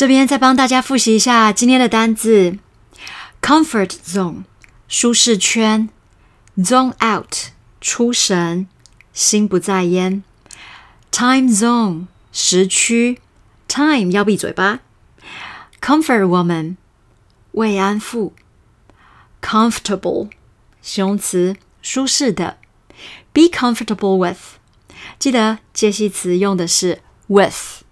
这边再帮大家复习一下今天的单字：comfort zone，舒适圈；zone out，出神，心不在焉；time zone，时区；time 要闭嘴巴；comfort woman，慰安妇；comfortable，形容词，舒适的；be comfortable with，记得介系词用的是 with。